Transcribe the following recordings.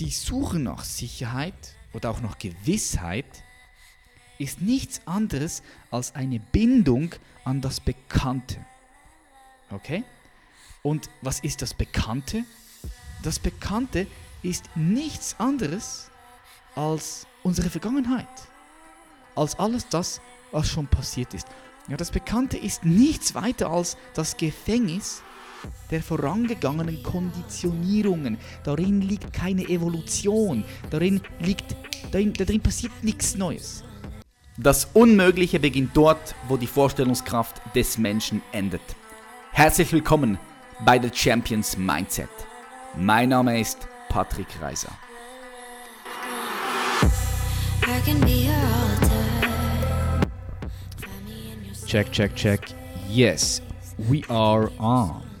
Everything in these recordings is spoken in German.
Die Suche nach Sicherheit oder auch nach Gewissheit ist nichts anderes als eine Bindung an das Bekannte. Okay? Und was ist das Bekannte? Das Bekannte ist nichts anderes als unsere Vergangenheit. Als alles das, was schon passiert ist. Ja, das Bekannte ist nichts weiter als das Gefängnis der vorangegangenen Konditionierungen. Darin liegt keine Evolution. Darin liegt, darin, darin passiert nichts Neues. Das Unmögliche beginnt dort, wo die Vorstellungskraft des Menschen endet. Herzlich willkommen bei The Champions Mindset. Mein Name ist Patrick Reiser. Check, check, check. Yes, we are on.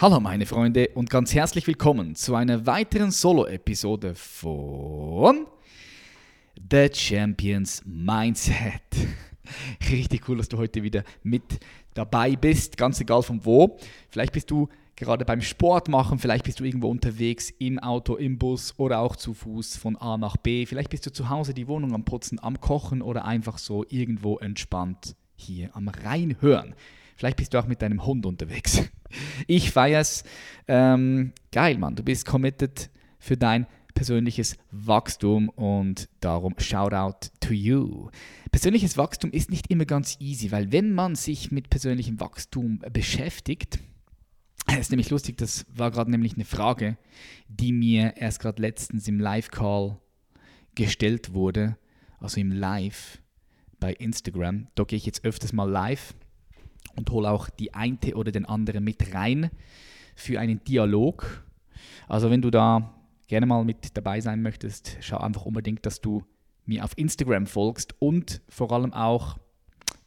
Hallo meine Freunde und ganz herzlich willkommen zu einer weiteren Solo-Episode von The Champions Mindset. Richtig cool, dass du heute wieder mit dabei bist, ganz egal von wo. Vielleicht bist du gerade beim Sport machen, vielleicht bist du irgendwo unterwegs im Auto, im Bus oder auch zu Fuß von A nach B. Vielleicht bist du zu Hause die Wohnung am Putzen, am Kochen oder einfach so irgendwo entspannt hier am Reinhören. Vielleicht bist du auch mit deinem Hund unterwegs. Ich feier's. Ähm, geil, Mann. Du bist committed für dein persönliches Wachstum und darum Shoutout to you. Persönliches Wachstum ist nicht immer ganz easy, weil wenn man sich mit persönlichem Wachstum beschäftigt, ist nämlich lustig, das war gerade nämlich eine Frage, die mir erst gerade letztens im Live-Call gestellt wurde, also im Live bei Instagram. Da gehe ich jetzt öfters mal live und hole auch die eine oder den anderen mit rein für einen Dialog. Also wenn du da gerne mal mit dabei sein möchtest, schau einfach unbedingt, dass du mir auf Instagram folgst und vor allem auch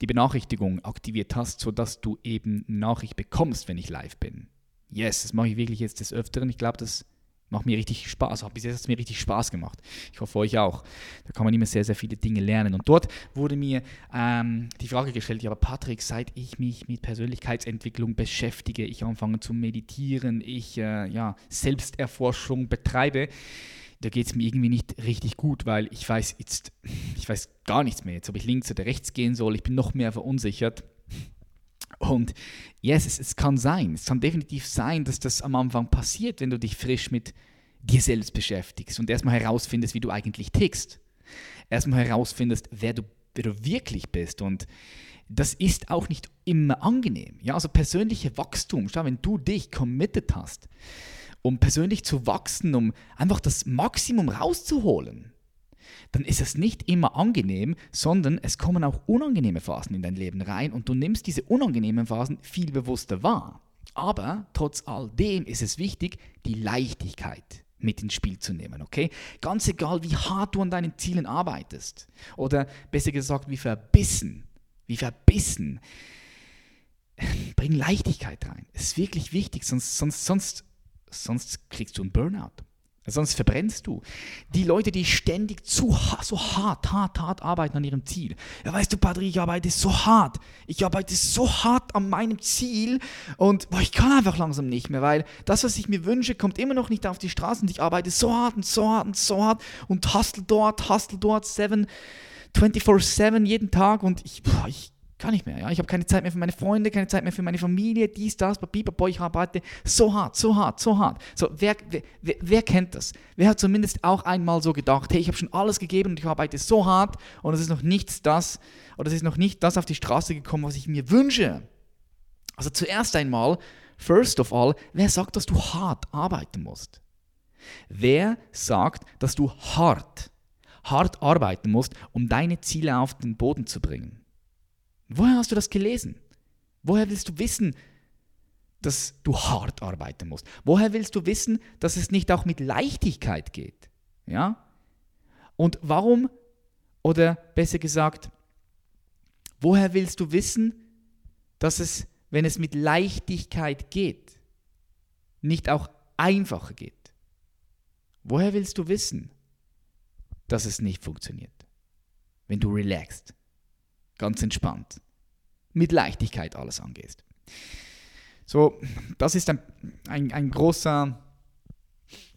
die Benachrichtigung aktiviert hast, sodass du eben Nachricht bekommst, wenn ich live bin. Yes, das mache ich wirklich jetzt des Öfteren. Ich glaube, das macht mir richtig Spaß. Bis jetzt hat es mir richtig Spaß gemacht. Ich hoffe euch auch. Da kann man immer sehr, sehr viele Dinge lernen. Und dort wurde mir ähm, die Frage gestellt, ja, aber Patrick, seit ich mich mit Persönlichkeitsentwicklung beschäftige, ich anfange zu meditieren, ich äh, ja, Selbsterforschung betreibe, da geht es mir irgendwie nicht richtig gut, weil ich weiß jetzt, ich weiß gar nichts mehr jetzt, ob ich links oder rechts gehen soll. Ich bin noch mehr verunsichert. Und yes, es, es kann sein, es kann definitiv sein, dass das am Anfang passiert, wenn du dich frisch mit dir selbst beschäftigst und erstmal herausfindest, wie du eigentlich tickst. Erstmal herausfindest, wer du, wer du wirklich bist. Und das ist auch nicht immer angenehm. Ja, also persönliche Wachstum, schau, wenn du dich committed hast, um persönlich zu wachsen, um einfach das Maximum rauszuholen, dann ist es nicht immer angenehm, sondern es kommen auch unangenehme Phasen in dein Leben rein und du nimmst diese unangenehmen Phasen viel bewusster wahr. Aber trotz all dem ist es wichtig, die Leichtigkeit mit ins Spiel zu nehmen, okay? Ganz egal, wie hart du an deinen Zielen arbeitest oder besser gesagt, wie verbissen, wie verbissen, bring Leichtigkeit rein. Ist wirklich wichtig, sonst, sonst, sonst, sonst kriegst du einen Burnout. Sonst verbrennst du. Die Leute, die ständig zu so hart, hart, hart arbeiten an ihrem Ziel. Ja, weißt du, Patrick, ich arbeite so hart. Ich arbeite so hart an meinem Ziel und boah, ich kann einfach langsam nicht mehr, weil das, was ich mir wünsche, kommt immer noch nicht auf die Straße und ich arbeite so hart und so hart und so hart und hustle dort, hustle dort, 7, 24-7 jeden Tag und ich, boah, ich kann nicht mehr. Ja? Ich habe keine Zeit mehr für meine Freunde, keine Zeit mehr für meine Familie, dies, das, boy, ich arbeite so hart, so hart, so hart. So, wer, wer, wer kennt das? Wer hat zumindest auch einmal so gedacht, hey, ich habe schon alles gegeben und ich arbeite so hart und es ist noch nichts das, oder es ist noch nicht das auf die Straße gekommen, was ich mir wünsche. Also zuerst einmal, first of all, wer sagt, dass du hart arbeiten musst? Wer sagt, dass du hart, hart arbeiten musst, um deine Ziele auf den Boden zu bringen? Woher hast du das gelesen? Woher willst du wissen, dass du hart arbeiten musst? Woher willst du wissen, dass es nicht auch mit Leichtigkeit geht? Ja? Und warum, oder besser gesagt, woher willst du wissen, dass es, wenn es mit Leichtigkeit geht, nicht auch einfacher geht? Woher willst du wissen, dass es nicht funktioniert, wenn du relaxst? Ganz entspannt, mit Leichtigkeit alles angehst. So, das ist ein, ein, ein großer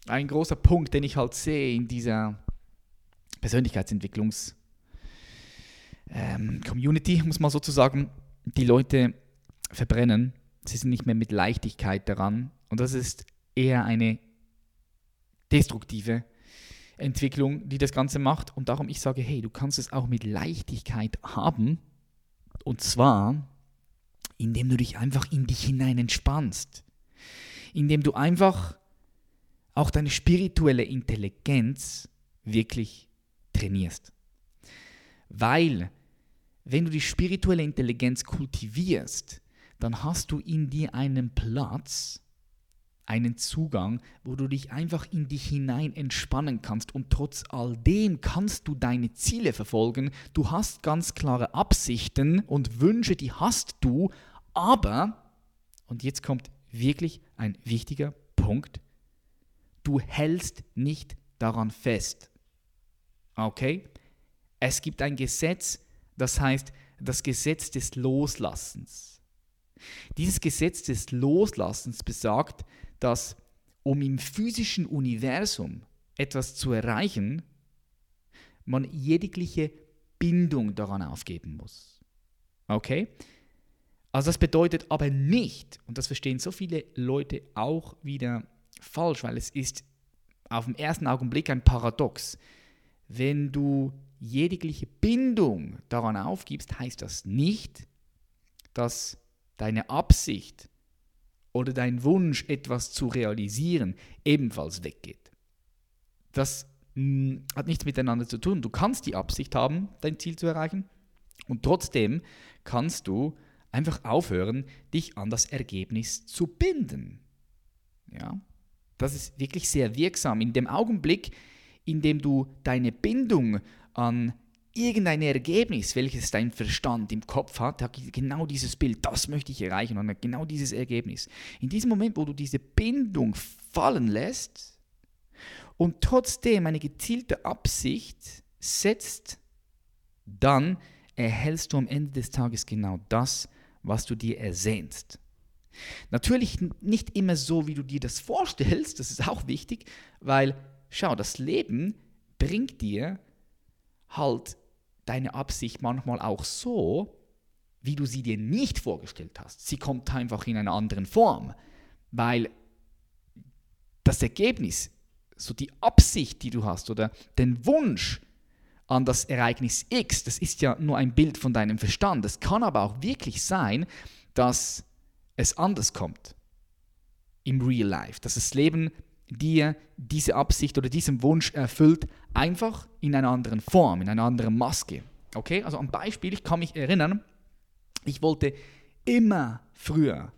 ein großer Punkt, den ich halt sehe in dieser Persönlichkeitsentwicklungs- ähm, Community, muss man sozusagen, die Leute verbrennen. Sie sind nicht mehr mit Leichtigkeit daran. Und das ist eher eine destruktive Entwicklung, die das Ganze macht. Und darum ich sage, hey, du kannst es auch mit Leichtigkeit haben. Und zwar, indem du dich einfach in dich hinein entspannst. Indem du einfach auch deine spirituelle Intelligenz wirklich trainierst. Weil, wenn du die spirituelle Intelligenz kultivierst, dann hast du in dir einen Platz, einen Zugang, wo du dich einfach in dich hinein entspannen kannst und trotz all dem kannst du deine Ziele verfolgen. Du hast ganz klare Absichten und Wünsche, die hast du, aber, und jetzt kommt wirklich ein wichtiger Punkt, du hältst nicht daran fest. Okay? Es gibt ein Gesetz, das heißt das Gesetz des Loslassens. Dieses Gesetz des Loslassens besagt, dass um im physischen Universum etwas zu erreichen, man jegliche Bindung daran aufgeben muss. Okay? Also das bedeutet aber nicht, und das verstehen so viele Leute auch wieder falsch, weil es ist auf den ersten Augenblick ein Paradox. Wenn du jegliche Bindung daran aufgibst, heißt das nicht, dass deine Absicht oder dein Wunsch, etwas zu realisieren, ebenfalls weggeht. Das mh, hm, hat nichts miteinander zu tun. Du kannst die Absicht haben, dein Ziel zu erreichen und trotzdem kannst du einfach aufhören, dich an das Ergebnis zu binden. Ja? Das ist wirklich sehr wirksam. In dem Augenblick, in dem du deine Bindung an irgendein Ergebnis, welches dein Verstand im Kopf hat, hat genau dieses Bild, das möchte ich erreichen und genau dieses Ergebnis. In diesem Moment, wo du diese Bindung fallen lässt und trotzdem eine gezielte Absicht setzt, dann erhältst du am Ende des Tages genau das, was du dir ersehnst. Natürlich nicht immer so, wie du dir das vorstellst, das ist auch wichtig, weil schau, das Leben bringt dir halt deine Absicht manchmal auch so, wie du sie dir nicht vorgestellt hast. Sie kommt einfach in einer anderen Form, weil das Ergebnis, so die Absicht, die du hast oder den Wunsch an das Ereignis X, das ist ja nur ein Bild von deinem Verstand. Es kann aber auch wirklich sein, dass es anders kommt im Real Life, dass das Leben dir diese Absicht oder diesen Wunsch erfüllt, einfach in einer anderen Form, in einer anderen Maske. Okay, also ein Beispiel, ich kann mich erinnern, ich wollte immer früher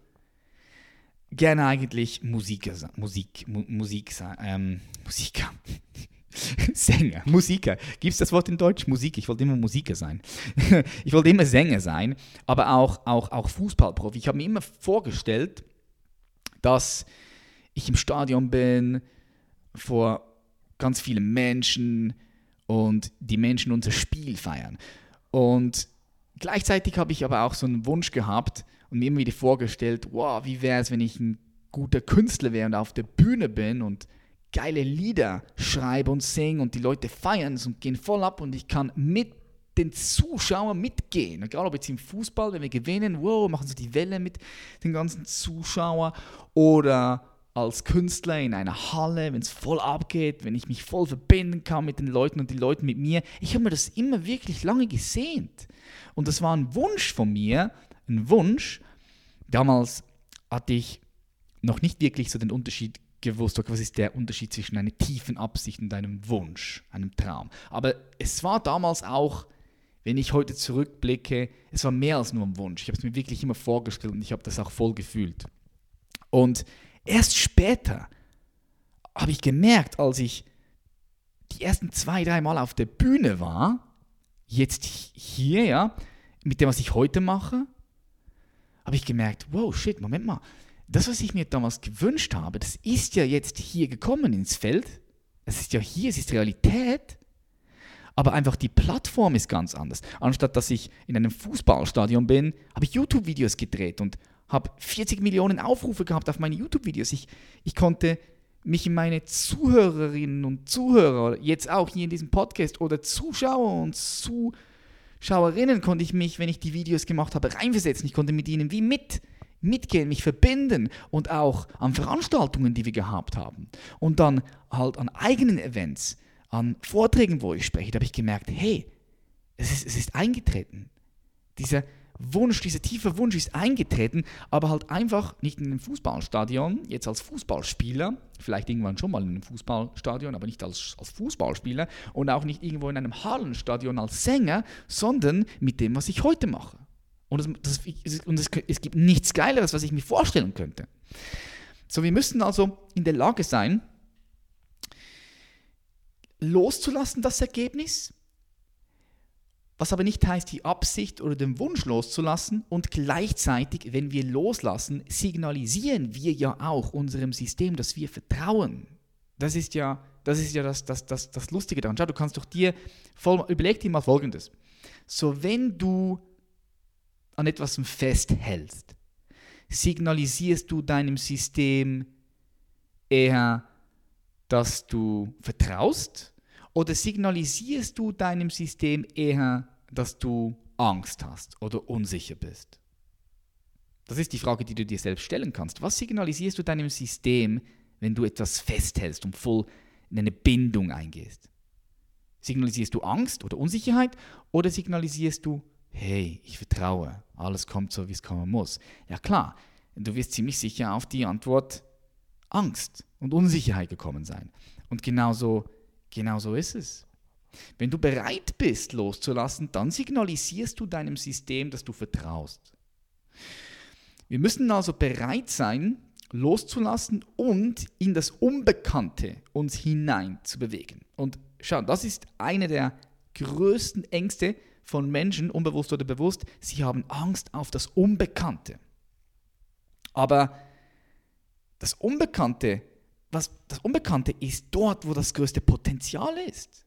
gerne eigentlich Musiker, Musik, Musik, ähm, Musiker, Sänger, Musiker. Gibt es das Wort in Deutsch? Musik. Ich wollte immer Musiker sein. ich wollte immer Sänger sein, aber auch, auch, auch Fußballprofi. Ich habe mir immer vorgestellt, dass ich im Stadion bin, vor ganz vielen Menschen und die Menschen unser Spiel feiern. Und gleichzeitig habe ich aber auch so einen Wunsch gehabt und mir immer wieder vorgestellt, wow, wie wäre es, wenn ich ein guter Künstler wäre und auf der Bühne bin und geile Lieder schreibe und singe und die Leute feiern es und gehen voll ab und ich kann mit den Zuschauern mitgehen. Egal ob jetzt im Fußball, wenn wir gewinnen, wow, machen sie die Welle mit den ganzen Zuschauern oder als Künstler in einer Halle, wenn es voll abgeht, wenn ich mich voll verbinden kann mit den Leuten und die Leute mit mir. Ich habe mir das immer wirklich lange gesehnt. Und das war ein Wunsch von mir, ein Wunsch. Damals hatte ich noch nicht wirklich so den Unterschied gewusst, okay, was ist der Unterschied zwischen einer tiefen Absicht und einem Wunsch, einem Traum. Aber es war damals auch, wenn ich heute zurückblicke, es war mehr als nur ein Wunsch. Ich habe es mir wirklich immer vorgestellt und ich habe das auch voll gefühlt. Und Erst später habe ich gemerkt, als ich die ersten zwei, drei Mal auf der Bühne war, jetzt hier, ja, mit dem, was ich heute mache, habe ich gemerkt, wow, shit, Moment mal, das, was ich mir damals gewünscht habe, das ist ja jetzt hier gekommen ins Feld. Es ist ja hier, es ist Realität. Aber einfach die Plattform ist ganz anders. Anstatt dass ich in einem Fußballstadion bin, habe ich YouTube-Videos gedreht und habe 40 Millionen Aufrufe gehabt auf meine YouTube-Videos. Ich, ich konnte mich in meine Zuhörerinnen und Zuhörer, jetzt auch hier in diesem Podcast oder Zuschauer und Zuschauerinnen, konnte ich mich, wenn ich die Videos gemacht habe, reinversetzen. Ich konnte mit ihnen wie mit mitgehen, mich verbinden und auch an Veranstaltungen, die wir gehabt haben. Und dann halt an eigenen Events, an Vorträgen, wo ich spreche, da habe ich gemerkt, hey, es ist, es ist eingetreten. Dieser Wunsch, dieser tiefe Wunsch ist eingetreten, aber halt einfach nicht in einem Fußballstadion, jetzt als Fußballspieler, vielleicht irgendwann schon mal in einem Fußballstadion, aber nicht als, als Fußballspieler und auch nicht irgendwo in einem Hallenstadion als Sänger, sondern mit dem, was ich heute mache. Und, das, das, und es, es gibt nichts Geileres, was ich mir vorstellen könnte. So, wir müssen also in der Lage sein, loszulassen das Ergebnis, was aber nicht heißt, die Absicht oder den Wunsch loszulassen und gleichzeitig, wenn wir loslassen, signalisieren wir ja auch unserem System, dass wir vertrauen. Das ist ja das, ist ja das, das, das, das Lustige daran. Schau, du kannst doch dir, voll, überleg dir mal Folgendes. So, wenn du an etwas festhältst, signalisierst du deinem System eher, dass du vertraust oder signalisierst du deinem System eher, dass du Angst hast oder unsicher bist? Das ist die Frage, die du dir selbst stellen kannst. Was signalisierst du deinem System, wenn du etwas festhältst und voll in eine Bindung eingehst? Signalisierst du Angst oder Unsicherheit oder signalisierst du, hey, ich vertraue, alles kommt so, wie es kommen muss? Ja klar, du wirst ziemlich sicher auf die Antwort Angst und Unsicherheit gekommen sein. Und genauso Genau so ist es. Wenn du bereit bist loszulassen, dann signalisierst du deinem System, dass du vertraust. Wir müssen also bereit sein, loszulassen und in das Unbekannte uns hinein zu bewegen. Und schau, das ist eine der größten Ängste von Menschen, unbewusst oder bewusst. Sie haben Angst auf das Unbekannte. Aber das Unbekannte was, das Unbekannte ist dort, wo das größte Potenzial ist.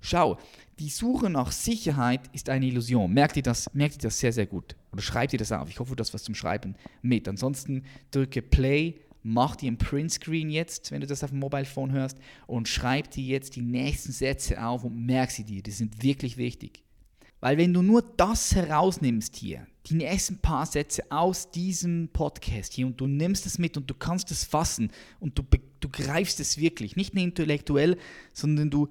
Schau, die Suche nach Sicherheit ist eine Illusion. Merkt ihr das, merkt ihr das sehr, sehr gut? Oder schreibt ihr das auf? Ich hoffe, du hast was zum Schreiben mit. Ansonsten drücke Play, mach dir ein Printscreen jetzt, wenn du das auf dem Mobile Phone hörst, und schreib dir jetzt die nächsten Sätze auf und merk sie dir. Die sind wirklich wichtig. Weil wenn du nur das herausnimmst hier, die nächsten paar Sätze aus diesem Podcast hier und du nimmst es mit und du kannst es fassen und du, du greifst es wirklich, nicht nur intellektuell, sondern du,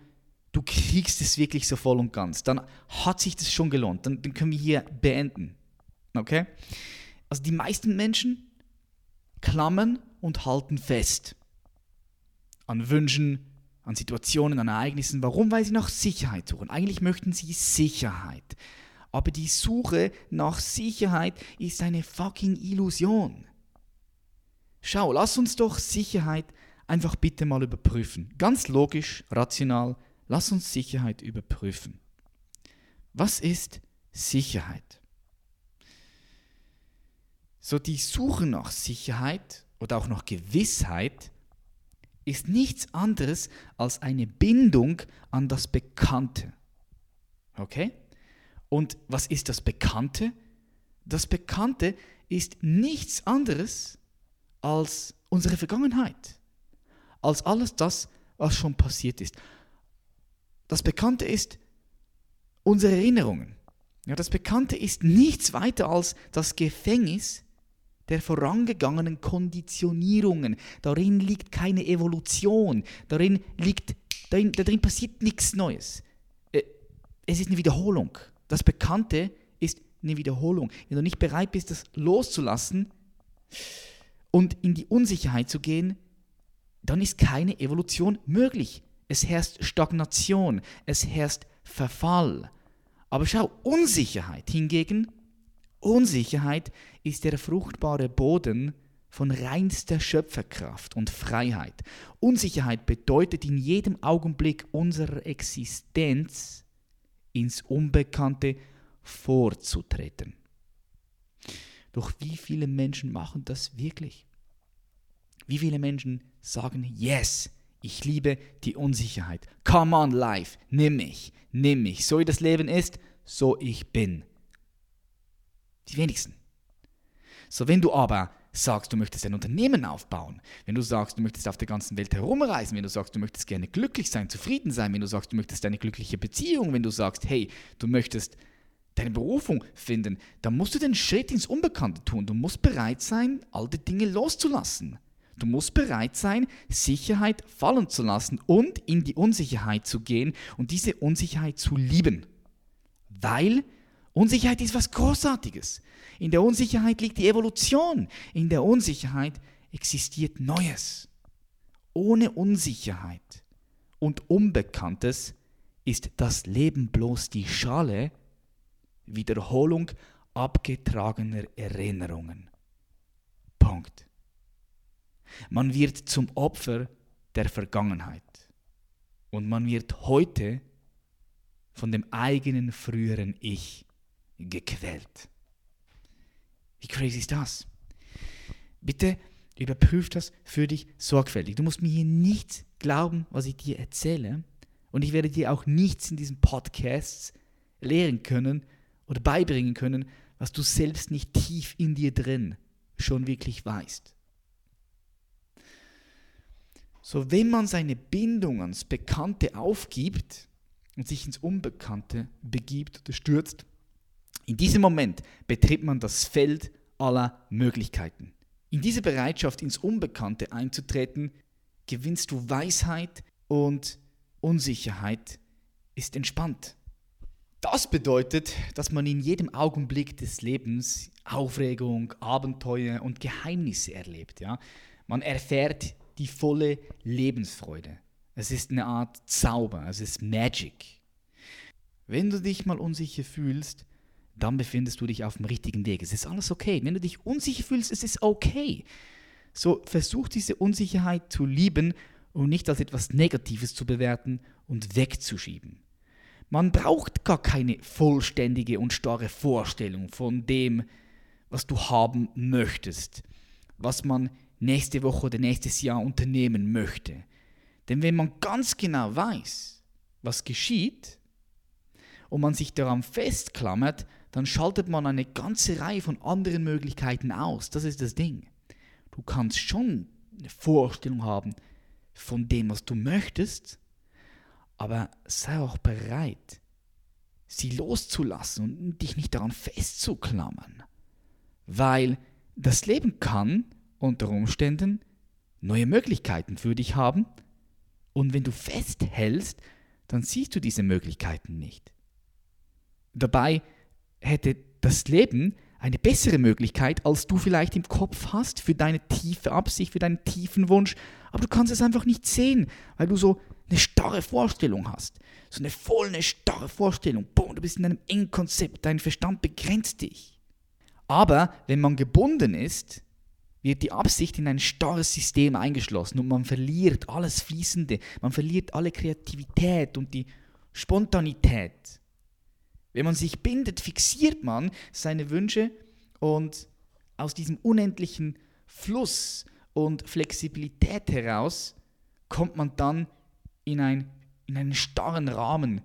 du kriegst es wirklich so voll und ganz, dann hat sich das schon gelohnt. Dann, dann können wir hier beenden. Okay? Also die meisten Menschen klammern und halten fest an Wünschen, an Situationen, an Ereignissen. Warum? Weil sie nach Sicherheit suchen. Eigentlich möchten sie Sicherheit. Aber die Suche nach Sicherheit ist eine fucking Illusion. Schau, lass uns doch Sicherheit einfach bitte mal überprüfen. Ganz logisch, rational, lass uns Sicherheit überprüfen. Was ist Sicherheit? So die Suche nach Sicherheit oder auch nach Gewissheit ist nichts anderes als eine Bindung an das Bekannte. Okay? Und was ist das Bekannte? Das Bekannte ist nichts anderes als unsere Vergangenheit, als alles das, was schon passiert ist. Das Bekannte ist unsere Erinnerungen. Ja, das Bekannte ist nichts weiter als das Gefängnis der vorangegangenen Konditionierungen. Darin liegt keine Evolution. Darin liegt, darin, darin passiert nichts Neues. Äh, es ist eine Wiederholung. Das Bekannte ist eine Wiederholung. Wenn du nicht bereit bist, das loszulassen und in die Unsicherheit zu gehen, dann ist keine Evolution möglich. Es herrscht Stagnation, es herrscht Verfall. Aber schau, Unsicherheit hingegen Unsicherheit ist der fruchtbare Boden von reinster Schöpferkraft und Freiheit. Unsicherheit bedeutet in jedem Augenblick unserer Existenz ins Unbekannte vorzutreten. Doch wie viele Menschen machen das wirklich? Wie viele Menschen sagen, yes, ich liebe die Unsicherheit. Come on, life, nimm mich, nimm mich. So wie das Leben ist, so ich bin. Die wenigsten. So, wenn du aber sagst, du möchtest ein Unternehmen aufbauen, wenn du sagst, du möchtest auf der ganzen Welt herumreisen, wenn du sagst, du möchtest gerne glücklich sein, zufrieden sein, wenn du sagst, du möchtest eine glückliche Beziehung, wenn du sagst, hey, du möchtest deine Berufung finden, dann musst du den Schritt ins Unbekannte tun. Du musst bereit sein, alte Dinge loszulassen. Du musst bereit sein, Sicherheit fallen zu lassen und in die Unsicherheit zu gehen und diese Unsicherheit zu lieben. Weil Unsicherheit ist was Großartiges. In der Unsicherheit liegt die Evolution. In der Unsicherheit existiert Neues. Ohne Unsicherheit und Unbekanntes ist das Leben bloß die Schale, Wiederholung abgetragener Erinnerungen. Punkt. Man wird zum Opfer der Vergangenheit und man wird heute von dem eigenen früheren Ich gequält. Wie crazy ist das? Bitte überprüf das für dich sorgfältig. Du musst mir hier nicht glauben, was ich dir erzähle. Und ich werde dir auch nichts in diesen Podcasts lehren können oder beibringen können, was du selbst nicht tief in dir drin schon wirklich weißt. So, wenn man seine Bindung ans Bekannte aufgibt und sich ins Unbekannte begibt oder stürzt, in diesem Moment betritt man das Feld aller Möglichkeiten. In diese Bereitschaft, ins Unbekannte einzutreten, gewinnst du Weisheit und Unsicherheit ist entspannt. Das bedeutet, dass man in jedem Augenblick des Lebens Aufregung, Abenteuer und Geheimnisse erlebt. Ja? Man erfährt die volle Lebensfreude. Es ist eine Art Zauber, es ist Magic. Wenn du dich mal unsicher fühlst, dann befindest du dich auf dem richtigen Weg. Es ist alles okay. Wenn du dich unsicher fühlst, es ist okay. So versuch diese Unsicherheit zu lieben und nicht als etwas Negatives zu bewerten und wegzuschieben. Man braucht gar keine vollständige und starre Vorstellung von dem, was du haben möchtest, was man nächste Woche oder nächstes Jahr unternehmen möchte. Denn wenn man ganz genau weiß, was geschieht, und man sich daran festklammert, dann schaltet man eine ganze Reihe von anderen Möglichkeiten aus. Das ist das Ding. Du kannst schon eine Vorstellung haben von dem, was du möchtest, aber sei auch bereit, sie loszulassen und dich nicht daran festzuklammern. Weil das Leben kann unter Umständen neue Möglichkeiten für dich haben und wenn du festhältst, dann siehst du diese Möglichkeiten nicht. Dabei hätte das Leben eine bessere Möglichkeit, als du vielleicht im Kopf hast für deine tiefe Absicht, für deinen tiefen Wunsch, aber du kannst es einfach nicht sehen, weil du so eine starre Vorstellung hast. So eine voll eine starre Vorstellung. Boom, du bist in einem engen Konzept, dein Verstand begrenzt dich. Aber wenn man gebunden ist, wird die Absicht in ein starres System eingeschlossen und man verliert alles Fließende, man verliert alle Kreativität und die Spontanität. Wenn man sich bindet, fixiert man seine Wünsche und aus diesem unendlichen Fluss und Flexibilität heraus kommt man dann in, ein, in einen starren Rahmen,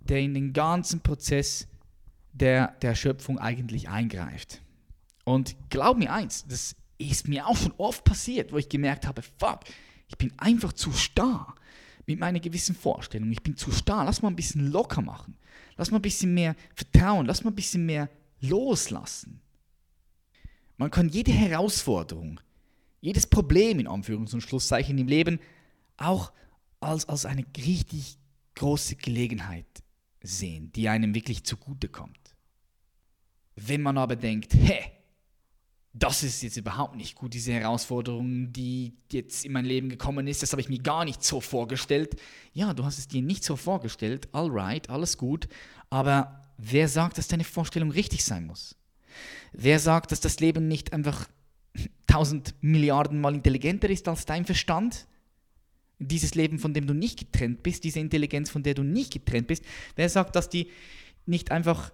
der in den ganzen Prozess der, der Schöpfung eigentlich eingreift. Und glaub mir eins, das ist mir auch schon oft passiert, wo ich gemerkt habe, fuck, ich bin einfach zu starr mit meiner gewissen Vorstellung. Ich bin zu starr, lass mal ein bisschen locker machen. Lass mal ein bisschen mehr vertrauen, lass mal ein bisschen mehr loslassen. Man kann jede Herausforderung, jedes Problem in Anführungs- und Schlusszeichen im Leben auch als, als eine richtig große Gelegenheit sehen, die einem wirklich zugutekommt. Wenn man aber denkt, hä, das ist jetzt überhaupt nicht gut, diese Herausforderung, die jetzt in mein Leben gekommen ist, das habe ich mir gar nicht so vorgestellt. Ja, du hast es dir nicht so vorgestellt, alright, alles gut, aber wer sagt, dass deine Vorstellung richtig sein muss? Wer sagt, dass das Leben nicht einfach tausend Milliarden Mal intelligenter ist als dein Verstand? dieses Leben, von dem du nicht getrennt bist, diese Intelligenz, von der du nicht getrennt bist, wer sagt, dass die nicht einfach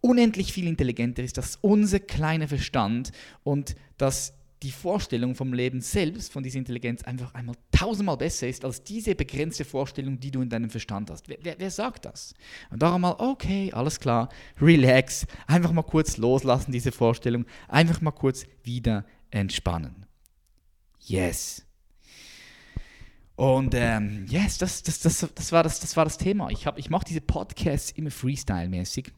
unendlich viel intelligenter ist, dass unser kleiner Verstand und dass die Vorstellung vom Leben selbst, von dieser Intelligenz, einfach einmal tausendmal besser ist als diese begrenzte Vorstellung, die du in deinem Verstand hast. Wer, wer, wer sagt das? Und darum mal, okay, alles klar, relax, einfach mal kurz loslassen, diese Vorstellung, einfach mal kurz wieder entspannen. Yes. Und ähm, yes, das, das, das, das, war das, das war das Thema. Ich, ich mache diese Podcasts immer Freestyle-mäßig.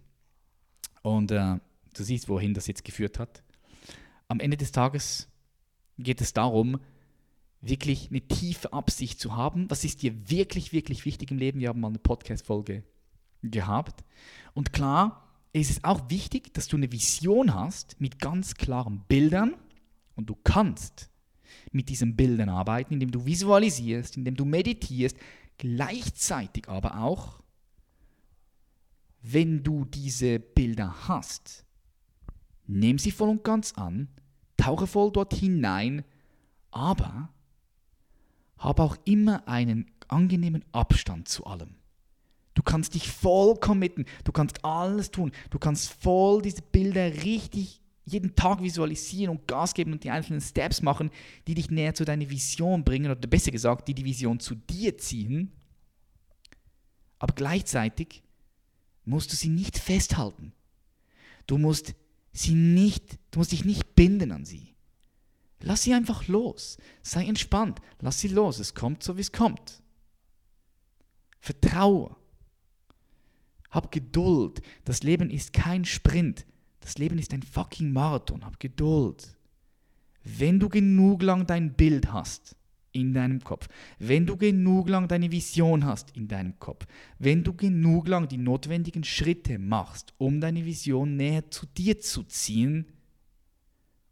Und äh, du siehst, wohin das jetzt geführt hat. Am Ende des Tages geht es darum, wirklich eine tiefe Absicht zu haben. Was ist dir wirklich, wirklich wichtig im Leben? Wir haben mal eine Podcast-Folge gehabt. Und klar ist es auch wichtig, dass du eine Vision hast mit ganz klaren Bildern und du kannst mit diesen Bildern arbeiten, indem du visualisierst, indem du meditierst, gleichzeitig aber auch, wenn du diese Bilder hast, nimm sie voll und ganz an, tauche voll dort hinein, aber habe auch immer einen angenehmen Abstand zu allem. Du kannst dich voll committen, du kannst alles tun, du kannst voll diese Bilder richtig jeden Tag visualisieren und Gas geben und die einzelnen Steps machen, die dich näher zu deiner Vision bringen oder besser gesagt, die die Vision zu dir ziehen. Aber gleichzeitig musst du sie nicht festhalten. Du musst sie nicht, du musst dich nicht binden an sie. Lass sie einfach los. Sei entspannt. Lass sie los. Es kommt so, wie es kommt. Vertraue. Hab Geduld. Das Leben ist kein Sprint. Das Leben ist ein fucking Marathon. Hab Geduld. Wenn du genug lang dein Bild hast in deinem Kopf, wenn du genug lang deine Vision hast in deinem Kopf, wenn du genug lang die notwendigen Schritte machst, um deine Vision näher zu dir zu ziehen,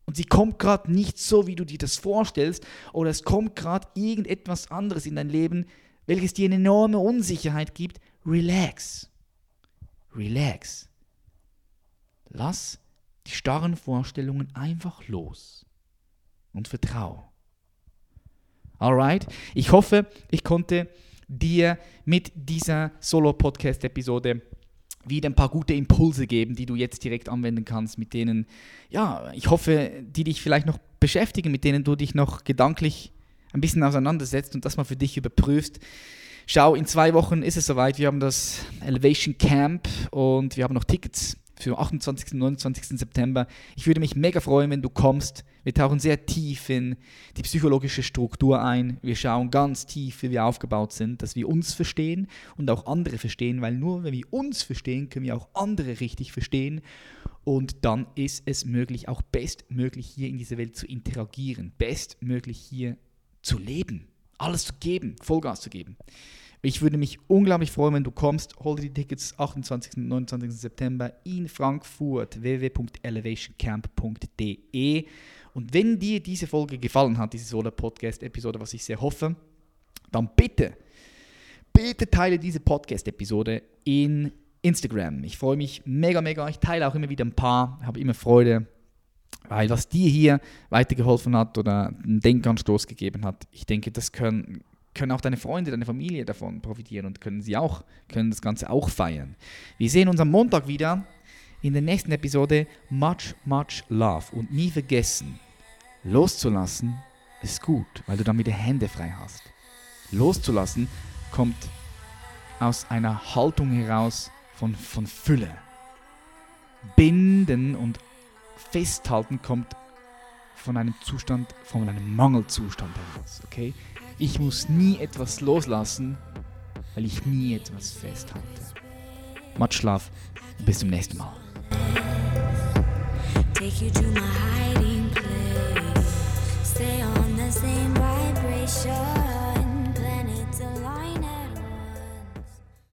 und sie kommt gerade nicht so, wie du dir das vorstellst, oder es kommt gerade irgendetwas anderes in dein Leben, welches dir eine enorme Unsicherheit gibt, relax. Relax. Lass die starren Vorstellungen einfach los und vertrau. Alright? Ich hoffe, ich konnte dir mit dieser Solo-Podcast-Episode wieder ein paar gute Impulse geben, die du jetzt direkt anwenden kannst, mit denen, ja, ich hoffe, die dich vielleicht noch beschäftigen, mit denen du dich noch gedanklich ein bisschen auseinandersetzt und das mal für dich überprüfst. Schau, in zwei Wochen ist es soweit. Wir haben das Elevation Camp und wir haben noch Tickets für 28. und 29. September. Ich würde mich mega freuen, wenn du kommst. Wir tauchen sehr tief in die psychologische Struktur ein. Wir schauen ganz tief, wie wir aufgebaut sind, dass wir uns verstehen und auch andere verstehen, weil nur wenn wir uns verstehen, können wir auch andere richtig verstehen. Und dann ist es möglich, auch bestmöglich hier in dieser Welt zu interagieren, bestmöglich hier zu leben, alles zu geben, Vollgas zu geben. Ich würde mich unglaublich freuen, wenn du kommst. Hol dir die Tickets 28. und 29. September in Frankfurt www.elevationcamp.de. Und wenn dir diese Folge gefallen hat, diese Solar Podcast Episode, was ich sehr hoffe, dann bitte, bitte teile diese Podcast Episode in Instagram. Ich freue mich mega, mega. Ich teile auch immer wieder ein paar, habe immer Freude, weil was dir hier weitergeholfen hat oder einen Denkanstoß gegeben hat, ich denke, das können können auch deine Freunde, deine Familie davon profitieren und können sie auch, können das Ganze auch feiern. Wir sehen uns am Montag wieder in der nächsten Episode. Much, much love. Und nie vergessen, loszulassen ist gut, weil du dann wieder Hände frei hast. Loszulassen kommt aus einer Haltung heraus von, von Fülle. Binden und festhalten kommt von einem Zustand, von einem Mangelzustand heraus. Okay? Ich muss nie etwas loslassen, weil ich nie etwas festhalte. Much Schlaf. Bis zum nächsten Mal. Take you to my hiding place. Stay on the same vibration.